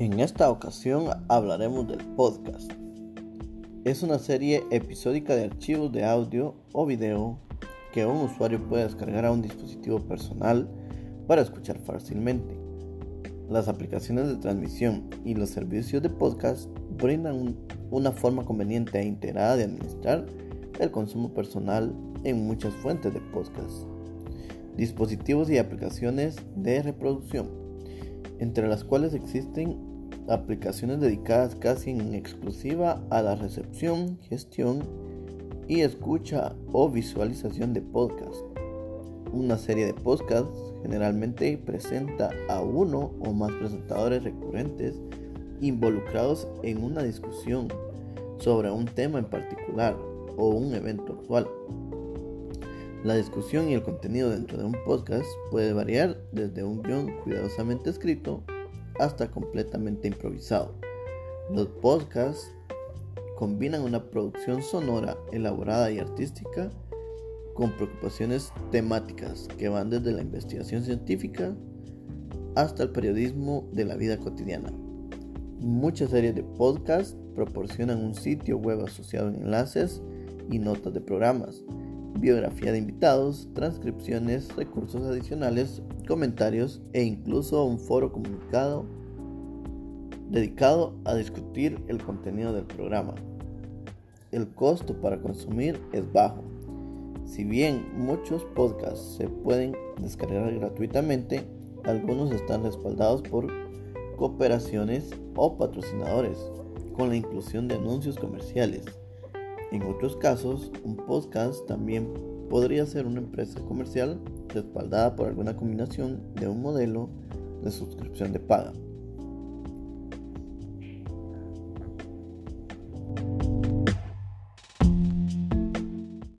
En esta ocasión hablaremos del podcast. Es una serie episódica de archivos de audio o video que un usuario puede descargar a un dispositivo personal para escuchar fácilmente. Las aplicaciones de transmisión y los servicios de podcast brindan una forma conveniente e integrada de administrar el consumo personal en muchas fuentes de podcast, dispositivos y aplicaciones de reproducción, entre las cuales existen aplicaciones dedicadas casi en exclusiva a la recepción, gestión y escucha o visualización de podcast. Una serie de podcasts generalmente presenta a uno o más presentadores recurrentes involucrados en una discusión sobre un tema en particular o un evento actual. La discusión y el contenido dentro de un podcast puede variar desde un guion cuidadosamente escrito hasta completamente improvisado. Los podcasts combinan una producción sonora elaborada y artística con preocupaciones temáticas que van desde la investigación científica hasta el periodismo de la vida cotidiana. Muchas series de podcasts proporcionan un sitio web asociado en enlaces y notas de programas, biografía de invitados, transcripciones, recursos adicionales, comentarios e incluso un foro comunicado dedicado a discutir el contenido del programa. El costo para consumir es bajo. Si bien muchos podcasts se pueden descargar gratuitamente, algunos están respaldados por cooperaciones o patrocinadores, con la inclusión de anuncios comerciales. En otros casos, un podcast también podría ser una empresa comercial respaldada por alguna combinación de un modelo de suscripción de paga.